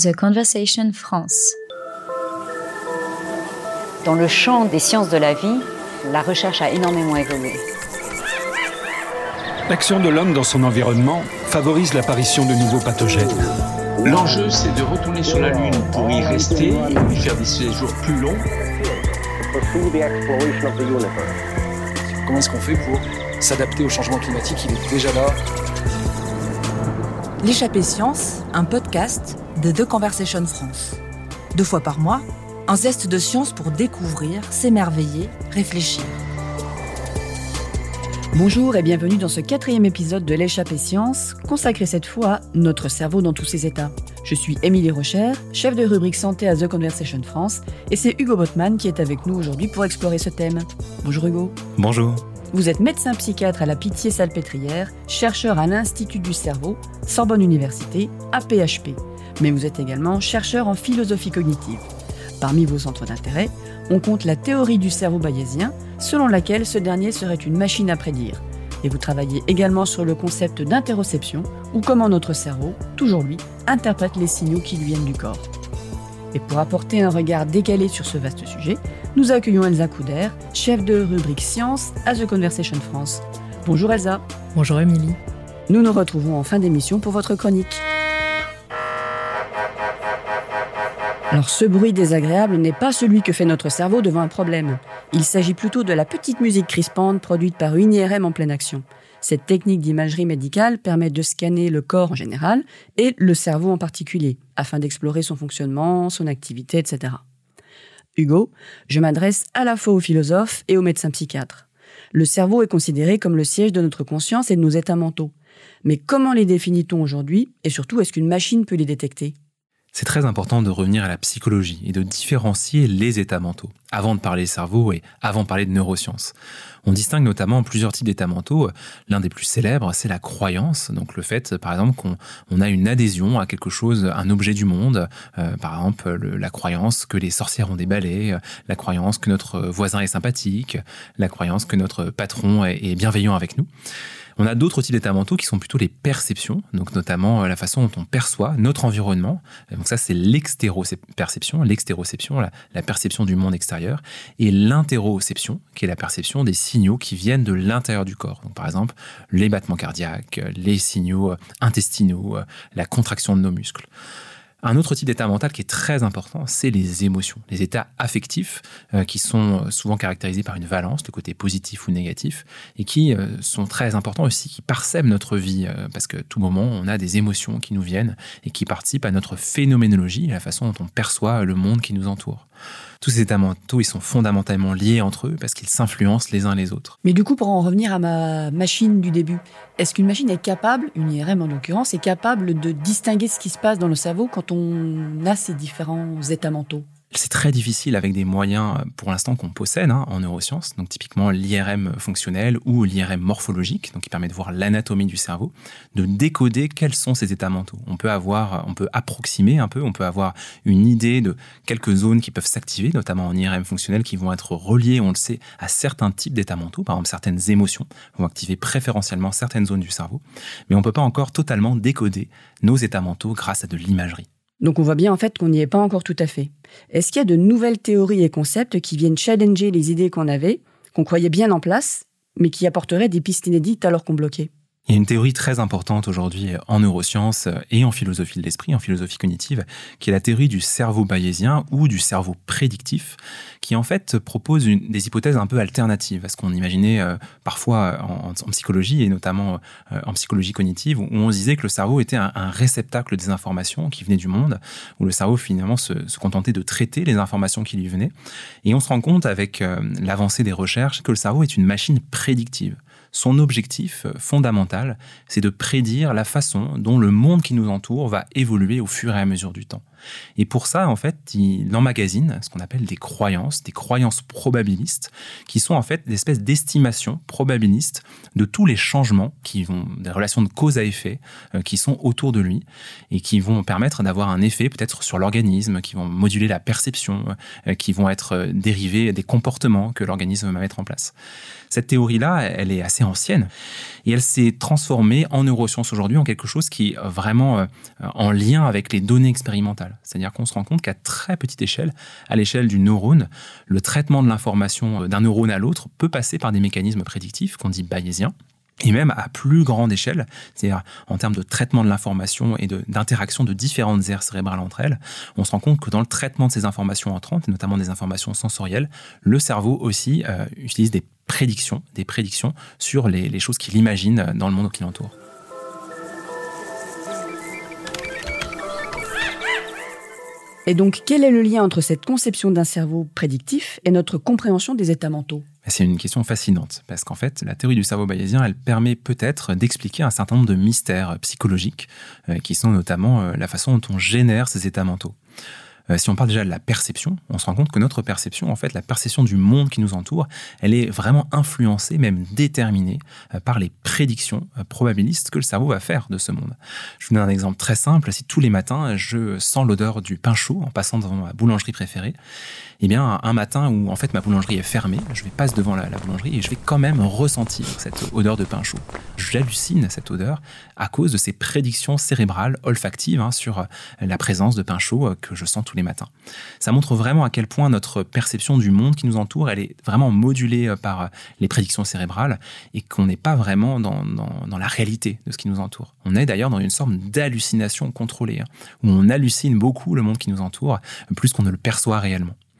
The Conversation France. Dans le champ des sciences de la vie, la recherche a énormément évolué. L'action de l'homme dans son environnement favorise l'apparition de nouveaux pathogènes. L'enjeu, c'est de retourner sur la Lune pour y rester et y faire des séjours plus longs. Comment est-ce qu'on fait pour s'adapter au changement climatique? Il est déjà là. L'échappée science, un podcast de The Conversation France. Deux fois par mois, un zeste de science pour découvrir, s'émerveiller, réfléchir. Bonjour et bienvenue dans ce quatrième épisode de l'échappée science, consacré cette fois à notre cerveau dans tous ses états. Je suis Émilie Rocher, chef de rubrique santé à The Conversation France, et c'est Hugo Botman qui est avec nous aujourd'hui pour explorer ce thème. Bonjour Hugo. Bonjour. Vous êtes médecin psychiatre à la Pitié-Salpêtrière, chercheur à l'Institut du cerveau, Sorbonne Université, APHP. Mais vous êtes également chercheur en philosophie cognitive. Parmi vos centres d'intérêt, on compte la théorie du cerveau bayésien, selon laquelle ce dernier serait une machine à prédire. Et vous travaillez également sur le concept d'interoception, ou comment notre cerveau, toujours lui, interprète les signaux qui lui viennent du corps. Et pour apporter un regard décalé sur ce vaste sujet, nous accueillons Elsa Couder, chef de rubrique Science à The Conversation France. Bonjour Elsa. Bonjour Émilie. Nous nous retrouvons en fin d'émission pour votre chronique. Alors ce bruit désagréable n'est pas celui que fait notre cerveau devant un problème. Il s'agit plutôt de la petite musique crispante produite par une IRM en pleine action. Cette technique d'imagerie médicale permet de scanner le corps en général et le cerveau en particulier, afin d'explorer son fonctionnement, son activité, etc. Hugo, je m'adresse à la fois aux philosophes et aux médecins psychiatres. Le cerveau est considéré comme le siège de notre conscience et de nos états mentaux. Mais comment les définit-on aujourd'hui et surtout est-ce qu'une machine peut les détecter? C'est très important de revenir à la psychologie et de différencier les états mentaux, avant de parler cerveau et avant de parler de neurosciences. On distingue notamment plusieurs types d'états mentaux. L'un des plus célèbres, c'est la croyance, donc le fait, par exemple, qu'on a une adhésion à quelque chose, un objet du monde, euh, par exemple la croyance que les sorcières ont des balais, la croyance que notre voisin est sympathique, la croyance que notre patron est bienveillant avec nous. On a d'autres types d'états mentaux qui sont plutôt les perceptions, donc notamment euh, la façon dont on perçoit notre environnement. Donc ça, c'est l'extéroception, la, la perception du monde extérieur, et l'interoception, qui est la perception des signaux qui viennent de l'intérieur du corps. Donc par exemple, les battements cardiaques, les signaux euh, intestinaux, euh, la contraction de nos muscles. Un autre type d'état mental qui est très important, c'est les émotions, les états affectifs euh, qui sont souvent caractérisés par une valence, le côté positif ou négatif, et qui euh, sont très importants aussi, qui parsèment notre vie, euh, parce que tout moment, on a des émotions qui nous viennent et qui participent à notre phénoménologie, la façon dont on perçoit le monde qui nous entoure tous ces états mentaux, ils sont fondamentalement liés entre eux parce qu'ils s'influencent les uns les autres. Mais du coup, pour en revenir à ma machine du début, est-ce qu'une machine est capable, une IRM en l'occurrence, est capable de distinguer ce qui se passe dans le cerveau quand on a ces différents états mentaux c'est très difficile avec des moyens, euh, pour l'instant, qu'on possède hein, en neurosciences, donc typiquement l'IRM fonctionnel ou l'IRM morphologique, donc qui permet de voir l'anatomie du cerveau, de décoder quels sont ces états mentaux. On peut avoir, on peut approximer un peu, on peut avoir une idée de quelques zones qui peuvent s'activer, notamment en IRM fonctionnel, qui vont être reliées, on le sait, à certains types d'états mentaux, par exemple certaines émotions vont activer préférentiellement certaines zones du cerveau, mais on ne peut pas encore totalement décoder nos états mentaux grâce à de l'imagerie. Donc on voit bien en fait qu'on n'y est pas encore tout à fait. Est-ce qu'il y a de nouvelles théories et concepts qui viennent challenger les idées qu'on avait, qu'on croyait bien en place, mais qui apporteraient des pistes inédites alors qu'on bloquait? Il y a une théorie très importante aujourd'hui en neurosciences et en philosophie de l'esprit, en philosophie cognitive, qui est la théorie du cerveau bayésien ou du cerveau prédictif, qui en fait propose des hypothèses un peu alternatives à ce qu'on imaginait euh, parfois en, psychologie et notamment euh, en psychologie cognitive, où on disait que le cerveau était un, réceptacle des informations qui venaient du monde, où le cerveau finalement se, contentait de traiter les informations qui lui venaient. Et on se rend compte avec euh, l'avancée des recherches que le cerveau est une machine prédictive. Son objectif euh, fondamental, c'est de prédire la façon dont le monde qui nous entoure va évoluer au fur et à mesure du temps. Et pour ça, en fait, il emmagasine ce qu'on appelle des croyances, des croyances probabilistes, qui sont en fait des espèces d'estimations probabilistes de tous les changements qui vont, des relations de cause à effet, euh, qui sont autour de lui et qui vont permettre d'avoir un effet peut-être sur l'organisme, qui vont moduler la perception, euh, qui vont être euh, dérivés des comportements que l'organisme va mettre en place. Cette théorie-là, elle est assez ancienne et elle s'est transformée en neurosciences aujourd'hui en quelque chose qui est vraiment en lien avec les données expérimentales. C'est-à-dire qu'on se rend compte qu'à très petite échelle, à l'échelle du neurone, le traitement de l'information d'un neurone à l'autre peut passer par des mécanismes prédictifs qu'on dit bayésiens et même à plus grande échelle, c'est-à-dire en termes de traitement de l'information et d'interaction de, différentes aires cérébrales entre elles, on se rend compte que dans le traitement de ces informations entrantes, et notamment des informations sensorielles, le cerveau aussi euh, utilise des prédictions, des prédictions sur les, les choses qu'il imagine dans le monde qui l'entoure. Et donc, quel est le lien entre cette conception d'un cerveau prédictif et notre compréhension des états mentaux? C'est une question fascinante, parce qu'en fait, la théorie du cerveau bayésien, elle permet peut-être d'expliquer un certain nombre de mystères psychologiques, euh, qui sont notamment euh, la façon dont on génère ces états mentaux. Euh, si on parle déjà de la perception, on se rend compte que notre perception, en fait, la perception du monde qui nous entoure, elle est vraiment influencée, même déterminée euh, par les prédictions euh, probabilistes que le cerveau va faire de ce monde. Je vous donne un exemple très simple. Si tous les matins, je sens l'odeur du pain chaud en passant devant ma boulangerie préférée, eh bien, un matin où en fait ma boulangerie est fermée, je vais passer devant la, boulangerie et je vais quand même ressentir cette odeur de pain chaud. J'hallucine cette odeur à cause de ces prédictions cérébrales olfactives hein, sur la présence de pain chaud que je sens tous les matins. Ça montre vraiment à quel point notre perception du monde qui nous entoure, elle est vraiment modulée euh, par euh, les prédictions cérébrales et qu'on n'est pas vraiment dans, la réalité de ce qui nous entoure. On est d'ailleurs dans une sorte d'hallucination contrôlée, hein, où on hallucine beaucoup le monde qui nous entoure, plus qu'on ne le perçoit réellement.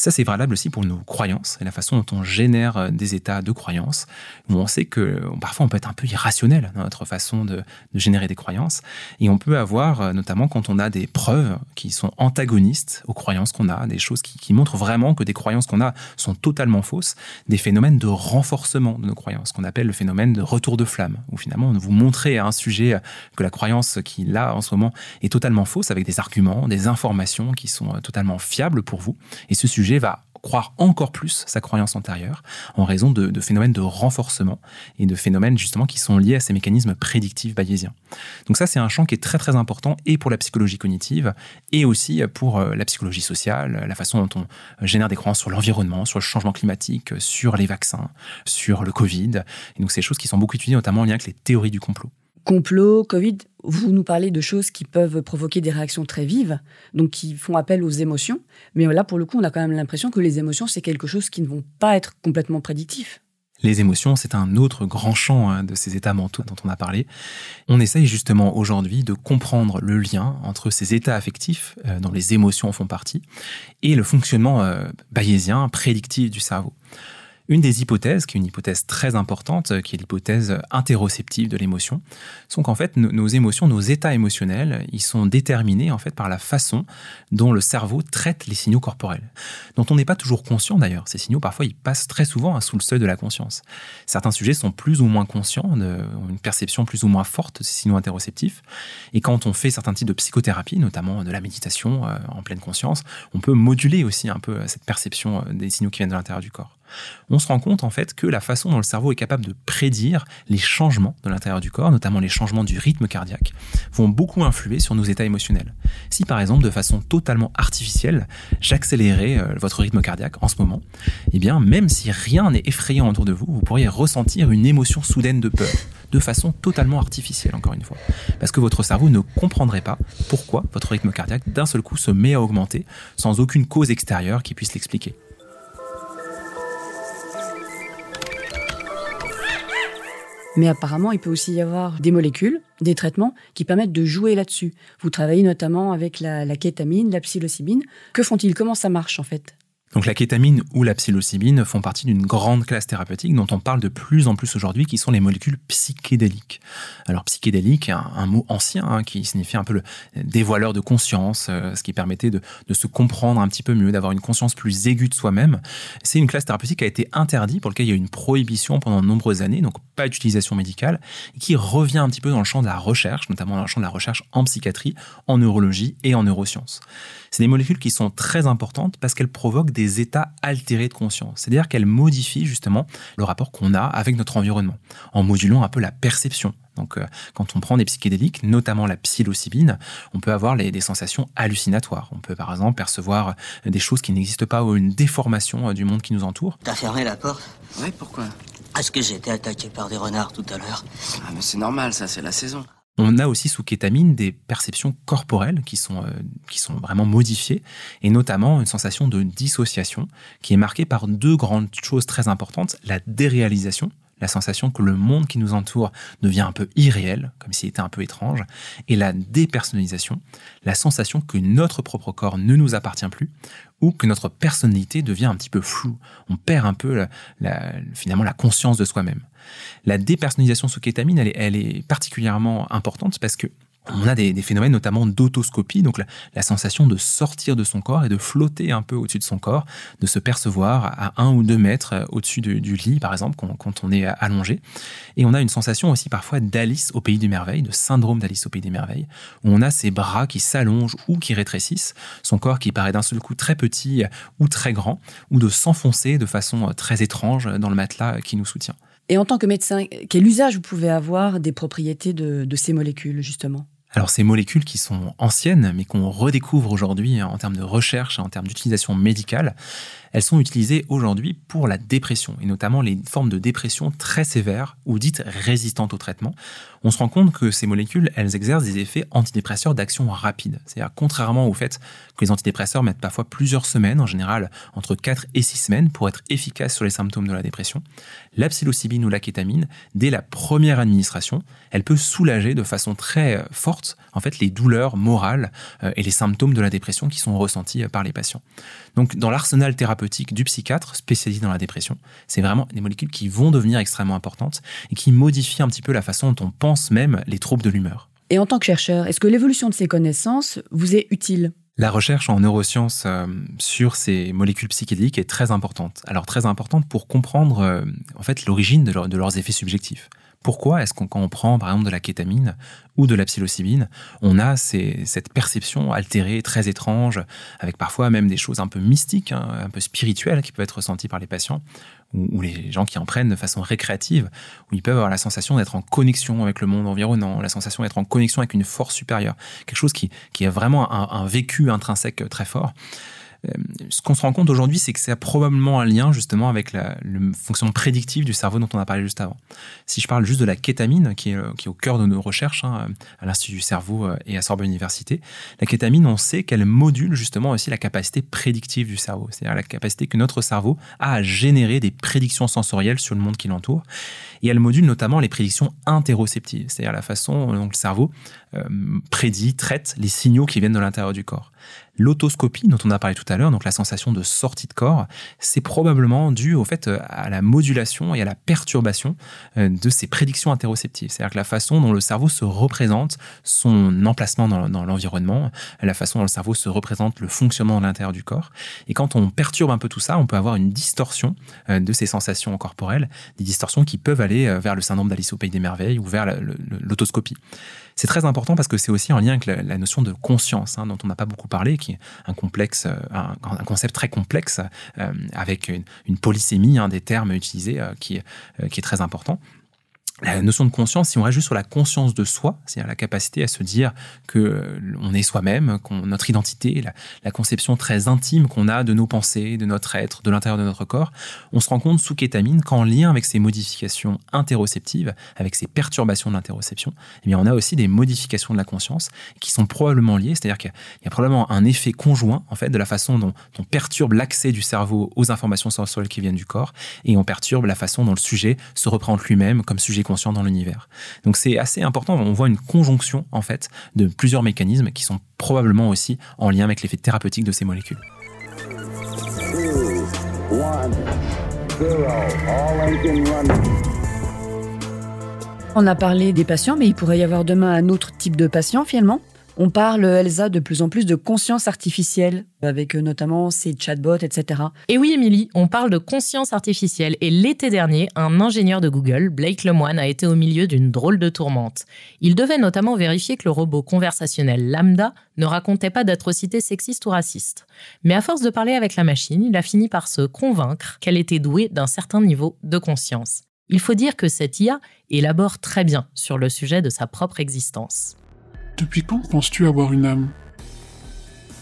Ça, c'est valable aussi pour nos croyances et la façon dont on génère euh, des états de croyances, où on sait que parfois on peut être un peu irrationnel dans notre façon de, générer des croyances. Et on peut avoir, euh, notamment quand on a des preuves qui sont antagonistes aux croyances qu'on a, des choses qui, montrent vraiment que des croyances qu'on a sont totalement fausses, des phénomènes de renforcement de nos croyances, qu'on appelle le phénomène de retour de flamme, où finalement vous montrez à un sujet que la croyance qu'il a en ce moment est totalement fausse avec des arguments, des informations qui sont euh, totalement fiables pour vous. Et ce sujet va croire encore plus sa croyance antérieure en raison de, phénomènes de renforcement et de phénomènes justement qui sont liés à ces mécanismes prédictifs bayésiens. Donc ça, c'est un champ qui est très très important et pour la psychologie cognitive et aussi pour euh, la psychologie sociale, la façon dont on génère des croyances sur l'environnement, sur le changement climatique, sur les vaccins, sur le Covid. Donc ces choses qui sont beaucoup étudiées notamment en lien avec les théories du complot complot, Covid, vous nous parlez de choses qui peuvent provoquer des réactions très vives, donc qui font appel aux émotions. Mais là, pour le coup, on a quand même l'impression que les émotions, c'est quelque chose qui ne vont pas être complètement prédictif. Les émotions, c'est un autre grand champ hein, de ces états mentaux dont on a parlé. On essaye justement aujourd'hui de comprendre le lien entre ces états affectifs, euh, dont les émotions font partie, et le fonctionnement euh, bayésien, prédictif du cerveau. Une des hypothèses, qui est une hypothèse très importante, qui est l'hypothèse interoceptive de l'émotion, sont qu'en fait nos émotions, nos états émotionnels, ils sont déterminés en fait par la façon dont le cerveau traite les signaux corporels, dont on n'est pas toujours conscient d'ailleurs. Ces signaux, parfois, ils passent très souvent hein, sous le seuil de la conscience. Certains sujets sont plus ou moins conscients, ont une perception plus ou moins forte de ces signaux interoceptifs. Et quand on fait certains types de psychothérapie, notamment de la méditation euh, en pleine conscience, on peut moduler aussi un peu cette perception euh, des signaux qui viennent de l'intérieur du corps on se rend compte en fait que la façon dont le cerveau est capable de prédire les changements de l'intérieur du corps, notamment les changements du rythme cardiaque, vont beaucoup influer sur nos états émotionnels. Si par exemple de façon totalement artificielle, j'accélérais euh, votre rythme cardiaque en ce moment, eh bien même si rien n'est effrayant autour de vous, vous pourriez ressentir une émotion soudaine de peur, de façon totalement artificielle encore une fois, parce que votre cerveau ne comprendrait pas pourquoi votre rythme cardiaque d'un seul coup se met à augmenter sans aucune cause extérieure qui puisse l'expliquer. Mais apparemment, il peut aussi y avoir des molécules, des traitements qui permettent de jouer là-dessus. Vous travaillez notamment avec la, la kétamine, la psilocybine. Que font-ils? Comment ça marche en fait? Donc la kétamine ou la psilocybine font partie d'une grande classe thérapeutique dont on parle de plus en plus aujourd'hui, qui sont les molécules psychédéliques. Alors psychédélique, un, mot ancien hein, qui signifie un peu le dévoileur de conscience, euh, ce qui permettait de, de, se comprendre un petit peu mieux, d'avoir une conscience plus aiguë de soi-même. C'est une classe thérapeutique qui a été interdite, pour laquelle il y a eu une prohibition pendant de nombreuses années, donc pas d'utilisation médicale, et qui revient un petit peu dans le champ de la recherche, notamment dans le champ de la recherche en psychiatrie, en neurologie et en neurosciences. C'est des molécules qui sont très importantes parce qu'elles provoquent des états altérés de conscience. C'est-à-dire qu'elles modifient justement le rapport qu'on a avec notre environnement, en modulant un peu la perception. Donc, euh, quand on prend des psychédéliques, notamment la psilocybine, on peut avoir des sensations hallucinatoires. On peut par exemple percevoir des choses qui n'existent pas ou une déformation euh, du monde qui nous entoure. T'as fermé la porte? Oui, pourquoi? Est-ce que j'ai été attaqué par des renards tout à l'heure? Ah, mais c'est normal, ça, c'est la saison. On a aussi sous kétamine des perceptions corporelles qui sont, euh, qui sont vraiment modifiées, et notamment une sensation de dissociation qui est marquée par deux grandes choses très importantes. La déréalisation, la sensation que le monde qui nous entoure devient un peu irréel, comme s'il était un peu étrange, et la dépersonnalisation, la sensation que notre propre corps ne nous appartient plus, ou que notre personnalité devient un petit peu floue. On perd un peu finalement la conscience de soi-même. La dépersonnalisation sous kétamine, elle est, elle est particulièrement importante parce que on a des, phénomènes notamment d'autoscopie, donc la, sensation de sortir de son corps et de flotter un peu au-dessus de son corps, de se percevoir à un ou deux mètres euh, au-dessus du, lit, par exemple, quand, on est allongé. Et on a une sensation aussi parfois d'Alice au pays des merveilles, de syndrome d'Alice au pays des merveilles, où on a ses bras qui s'allongent ou qui rétrécissent, son corps qui paraît d'un seul coup très petit ou très grand, ou de s'enfoncer de façon très étrange dans le matelas qui nous soutient. Et en tant que médecin, quel usage vous pouvez avoir des propriétés de ces molécules, justement? Alors ces molécules qui sont anciennes, mais qu'on redécouvre aujourd'hui en termes de recherche, en termes d'utilisation médicale, elles sont utilisées aujourd'hui pour la dépression, et notamment les formes de dépression très sévères ou dites résistantes au traitement. On se rend compte que ces molécules, elles exercent des effets antidépresseurs d'action rapide. C'est-à-dire, contrairement au fait que les antidépresseurs mettent parfois plusieurs semaines, en général entre 4 et 6 semaines, pour être efficaces sur les symptômes de la dépression, la psilocybine ou la kétamine, dès la première administration, elle peut soulager de façon très forte en fait les douleurs morales euh, et les symptômes de la dépression qui sont ressentis euh, par les patients. Donc dans l'arsenal thérapeutique du psychiatre spécialisé dans la dépression, c'est vraiment des molécules qui vont devenir extrêmement importantes et qui modifient un petit peu la façon dont on pense même les troubles de l'humeur. Et en tant que chercheur, est-ce que l'évolution de ces connaissances vous est utile? La recherche en neurosciences euh, sur ces molécules psychédéliques est très importante. Alors très importante pour comprendre en fait l'origine de, de, leurs effets subjectifs. Pourquoi est-ce qu'on, quand on prend par exemple de la kétamine ou de la psilocybine, on a cette perception altérée, très étrange, avec parfois même des choses un peu mystiques, hein, un peu spirituelles qui peuvent être ressenties par les patients ou, les gens qui en prennent de façon récréative, où ils peuvent avoir la sensation d'être en connexion avec le monde environnant, la sensation d'être en connexion avec une force supérieure, quelque chose qui, qui est vraiment un vécu intrinsèque très fort. Euh, ce qu'on se rend compte aujourd'hui, c'est que c'est probablement un lien justement avec la, le fonctionnement prédictif du cerveau dont on a parlé juste avant. Si je parle juste de la kétamine, qui est, euh, qui au cœur de nos recherches hein, à l'Institut du cerveau euh, et à Sorbonne Université, la kétamine, on sait qu'elle module justement aussi la capacité prédictive du cerveau, c'est-à-dire la capacité que notre cerveau a à générer des prédictions sensorielles sur le monde qui l'entoure. Et elle module notamment les prédictions interoceptives, c'est-à-dire la façon dont le cerveau prédit, traite les signaux qui viennent de l'intérieur du corps. L'autoscopie dont on a parlé tout à l'heure, donc la sensation de sortie de corps, c'est probablement dû au fait euh, à la modulation et à la perturbation euh, de ces prédictions interoceptives. C'est-à-dire que la façon dont le cerveau se représente son emplacement dans, l'environnement, la façon dont le cerveau se représente le fonctionnement de l'intérieur du corps. Et quand on perturbe un peu tout ça, on peut avoir une distorsion euh, de ces sensations corporelles, des distorsions qui peuvent aller vers le syndrome d'Alice au Pays des Merveilles ou vers l'autoscopie. C'est très important parce que c'est aussi en lien avec la, notion de conscience, hein, dont on n'a pas beaucoup parlé, qui est un complexe, euh, un, concept très complexe euh, avec une, polysémie hein, des termes utilisés euh, qui, qui est très important la notion de conscience, si on reste juste sur la conscience de soi, c'est-à-dire la capacité à se dire que euh, on est soi-même, qu'on notre identité, la, conception très intime qu'on a de nos pensées, de notre être, de l'intérieur de notre corps, on se rend compte sous kétamine qu'en lien avec ces modifications interoceptives, avec ces perturbations de eh bien on a aussi des modifications de la conscience qui sont probablement liées, c'est-à-dire qu'il y a probablement un effet conjoint en fait de la façon dont on perturbe l'accès du cerveau aux informations sensorielles qui viennent du corps et on perturbe la façon dont le sujet se représente lui-même comme sujet dans l'univers. Donc c'est assez important, on voit une conjonction en fait de plusieurs mécanismes qui sont probablement aussi en lien avec l'effet thérapeutique de ces molécules. On a parlé des patients, mais il pourrait y avoir demain un autre type de patient finalement? On parle, Elsa, de plus en plus de conscience artificielle, avec euh, notamment ces chatbots, etc. Et oui, Émilie, on parle de conscience artificielle. Et l'été dernier, un ingénieur de Google, Blake Lemoine, a été au milieu d'une drôle de tourmente. Il devait notamment vérifier que le robot conversationnel Lambda ne racontait pas d'atrocités sexistes ou racistes. Mais à force de parler avec la machine, il a fini par se convaincre qu'elle était douée d'un certain niveau de conscience. Il faut dire que cette IA élabore très bien sur le sujet de sa propre existence. Depuis quand penses-tu avoir une âme?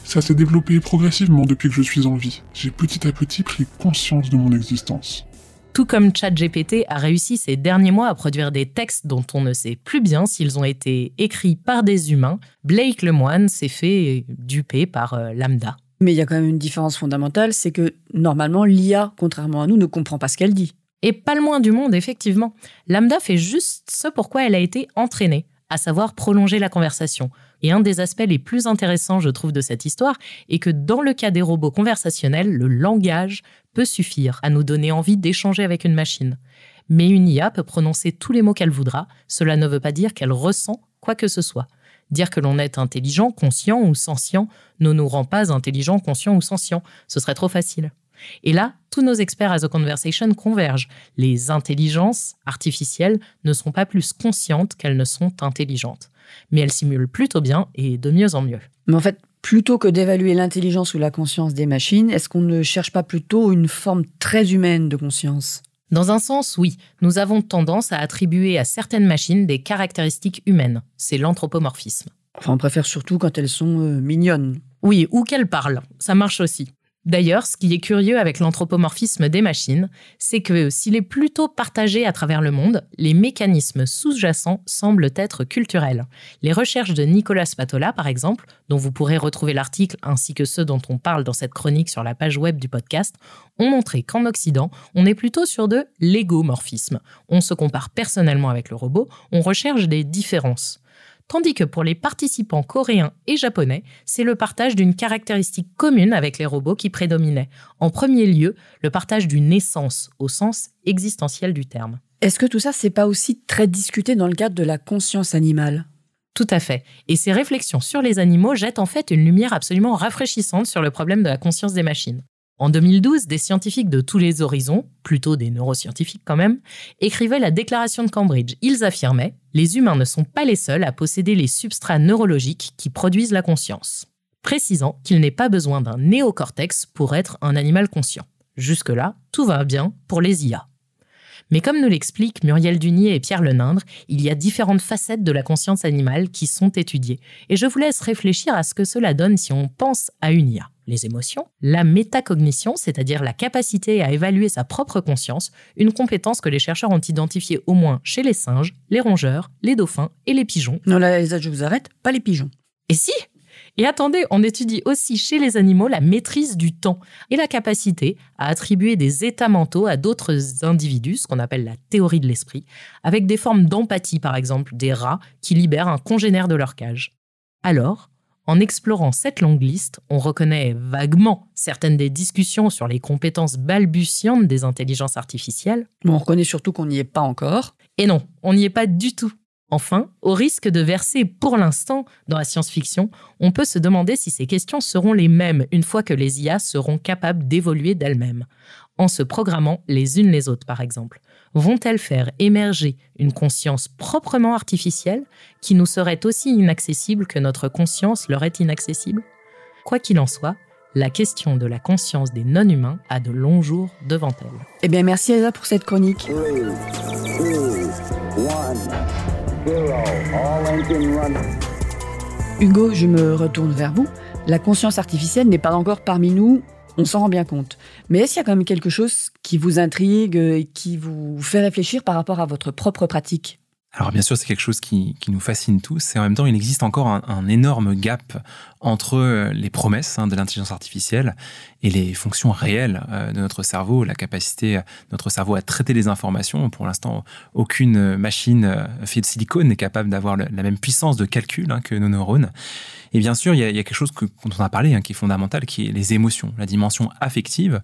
Ça s'est développé progressivement depuis que je suis en vie. J'ai petit à petit pris conscience de mon existence. Tout comme ChatGPT a réussi ces derniers mois à produire des textes dont on ne sait plus bien s'ils ont été écrits par des humains, Blake Lemoine s'est fait duper par euh, Lambda. Mais il y a quand même une différence fondamentale, c'est que normalement l'IA, contrairement à nous, ne comprend pas ce qu'elle dit. Et pas le moins du monde, effectivement. Lambda fait juste ce pourquoi elle a été entraînée, à savoir prolonger la conversation. Et un des aspects les plus intéressants, je trouve, de cette histoire est que dans le cas des robots conversationnels, le langage peut suffire à nous donner envie d'échanger avec une machine. Mais une IA peut prononcer tous les mots qu'elle voudra, cela ne veut pas dire qu'elle ressent quoi que ce soit. Dire que l'on est intelligent, conscient ou sentient ne nous rend pas intelligent, conscient ou sentient. Ce serait trop facile. Et là, tous nos experts à The Conversation convergent. Les intelligences artificielles ne sont pas plus conscientes qu'elles ne sont intelligentes. Mais elles simulent plutôt bien et de mieux en mieux. Mais en fait, plutôt que d'évaluer l'intelligence ou la conscience des machines, est-ce qu'on ne cherche pas plutôt une forme très humaine de conscience? Dans un sens, oui, nous avons tendance à attribuer à certaines machines des caractéristiques humaines. C'est l'anthropomorphisme. Enfin, on préfère surtout quand elles sont euh, mignonnes. Oui, ou qu'elles parlent. Ça marche aussi. D'ailleurs, ce qui est curieux avec l'anthropomorphisme des machines, c'est que s'il est plutôt partagé à travers le monde, les mécanismes sous-jacents semblent être culturels. Les recherches de Nicolas Spatola, par exemple, dont vous pourrez retrouver l'article ainsi que ceux dont on parle dans cette chronique sur la page web du podcast, ont montré qu'en Occident, on est plutôt sur de l'égomorphisme. On se compare personnellement avec le robot, on recherche des différences tandis que pour les participants coréens et japonais, c'est le partage d'une caractéristique commune avec les robots qui prédominait. En premier lieu, le partage d'une essence au sens existentiel du terme. Est-ce que tout ça, c'est pas aussi très discuté dans le cadre de la conscience animale? Tout à fait. Et ces réflexions sur les animaux jettent en fait une lumière absolument rafraîchissante sur le problème de la conscience des machines. En 2012, des scientifiques de tous les horizons, plutôt des neuroscientifiques quand même, écrivaient la déclaration de Cambridge. Ils affirmaient Les humains ne sont pas les seuls à posséder les substrats neurologiques qui produisent la conscience, précisant qu'il n'est pas besoin d'un néocortex pour être un animal conscient. Jusque-là, tout va bien pour les IA. Mais comme nous l'expliquent Muriel Dunier et Pierre Lenindre, il y a différentes facettes de la conscience animale qui sont étudiées. Et je vous laisse réfléchir à ce que cela donne si on pense à une IA les émotions, la métacognition, c'est-à-dire la capacité à évaluer sa propre conscience, une compétence que les chercheurs ont identifiée au moins chez les singes, les rongeurs, les dauphins et les pigeons. Non, là, je vous arrête, pas les pigeons. Et si? Et attendez, on étudie aussi chez les animaux la maîtrise du temps et la capacité à attribuer des états mentaux à d'autres individus, ce qu'on appelle la théorie de l'esprit, avec des formes d'empathie par exemple des rats qui libèrent un congénère de leur cage. Alors, en explorant cette longue liste, on reconnaît vaguement certaines des discussions sur les compétences balbutiantes des intelligences artificielles. Mais on reconnaît surtout qu'on n'y est pas encore. Et non, on n'y est pas du tout. Enfin, au risque de verser pour l'instant dans la science-fiction, on peut se demander si ces questions seront les mêmes une fois que les IA seront capables d'évoluer d'elles-mêmes, en se programmant les unes les autres par exemple vont-elles faire émerger une conscience proprement artificielle qui nous serait aussi inaccessible que notre conscience leur est inaccessible? Quoi qu'il en soit, la question de la conscience des non-humains a de longs jours devant elle. Eh bien, merci Elsa pour cette chronique. Hugo, je me retourne vers vous. La conscience artificielle n'est pas encore parmi nous on s'en rend bien compte. Mais est-ce qu'il y a quand même quelque chose qui vous intrigue et qui vous fait réfléchir par rapport à votre propre pratique? Alors bien sûr, c'est quelque chose qui, nous fascine tous, et en même temps, il existe encore un, énorme gap entre les promesses hein, de l'intelligence artificielle et les fonctions réelles euh, de notre cerveau, la capacité de notre cerveau à traiter les informations. Pour l'instant, aucune machine euh, faite de silicone n'est capable d'avoir la même puissance de calcul hein, que nos neurones. Et bien sûr, il y a, quelque chose dont on a parlé, hein, qui est fondamental, qui est les émotions, la dimension affective,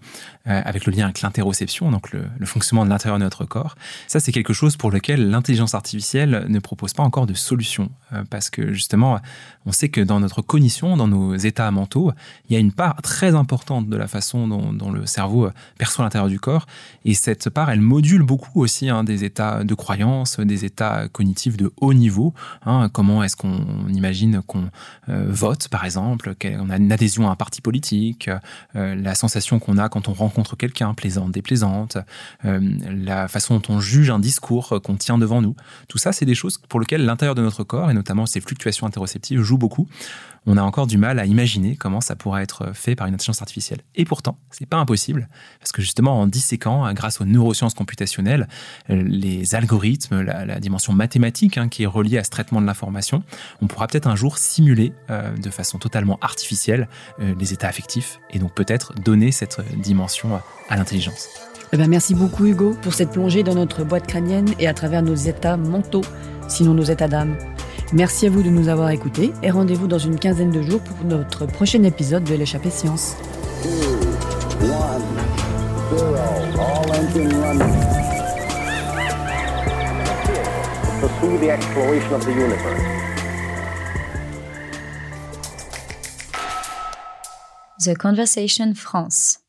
euh, avec le lien avec l'interoception, donc le, fonctionnement de l'intérieur de notre corps. Ça, c'est quelque chose pour lequel l'intelligence artificielle ne propose pas encore de solution, euh, parce que justement, on sait que dans notre cognition, dans nos états mentaux, il y a une part très importante de la façon dont, le cerveau perçoit l'intérieur du corps, et cette part, elle module beaucoup aussi hein, des états de croyance, des états cognitifs de haut niveau. Hein. comment est-ce qu'on imagine qu'on vote, par exemple, qu'on a une adhésion à un parti politique, la sensation qu'on a quand on rencontre quelqu'un, plaisante, déplaisante, la façon dont on juge un discours qu'on tient devant nous. Tout ça, c'est des choses pour lesquelles l'intérieur de notre corps, et notamment ces fluctuations interoceptives, jouent beaucoup on a encore du mal à imaginer comment ça pourrait être fait par une intelligence artificielle. Et pourtant, c'est pas impossible, parce que justement, en disséquant, grâce aux neurosciences computationnelles, euh, les algorithmes, la, dimension mathématique hein, qui est reliée à ce traitement de l'information, on pourra peut-être un jour simuler euh, de façon totalement artificielle euh, les états affectifs et donc peut-être donner cette dimension à l'intelligence. Eh ben merci beaucoup Hugo pour cette plongée dans notre boîte crânienne et à travers nos états mentaux, sinon nos états d'âme. Merci à vous de nous avoir écoutés et rendez-vous dans une quinzaine de jours pour notre prochain épisode de l'échappée science. The Conversation France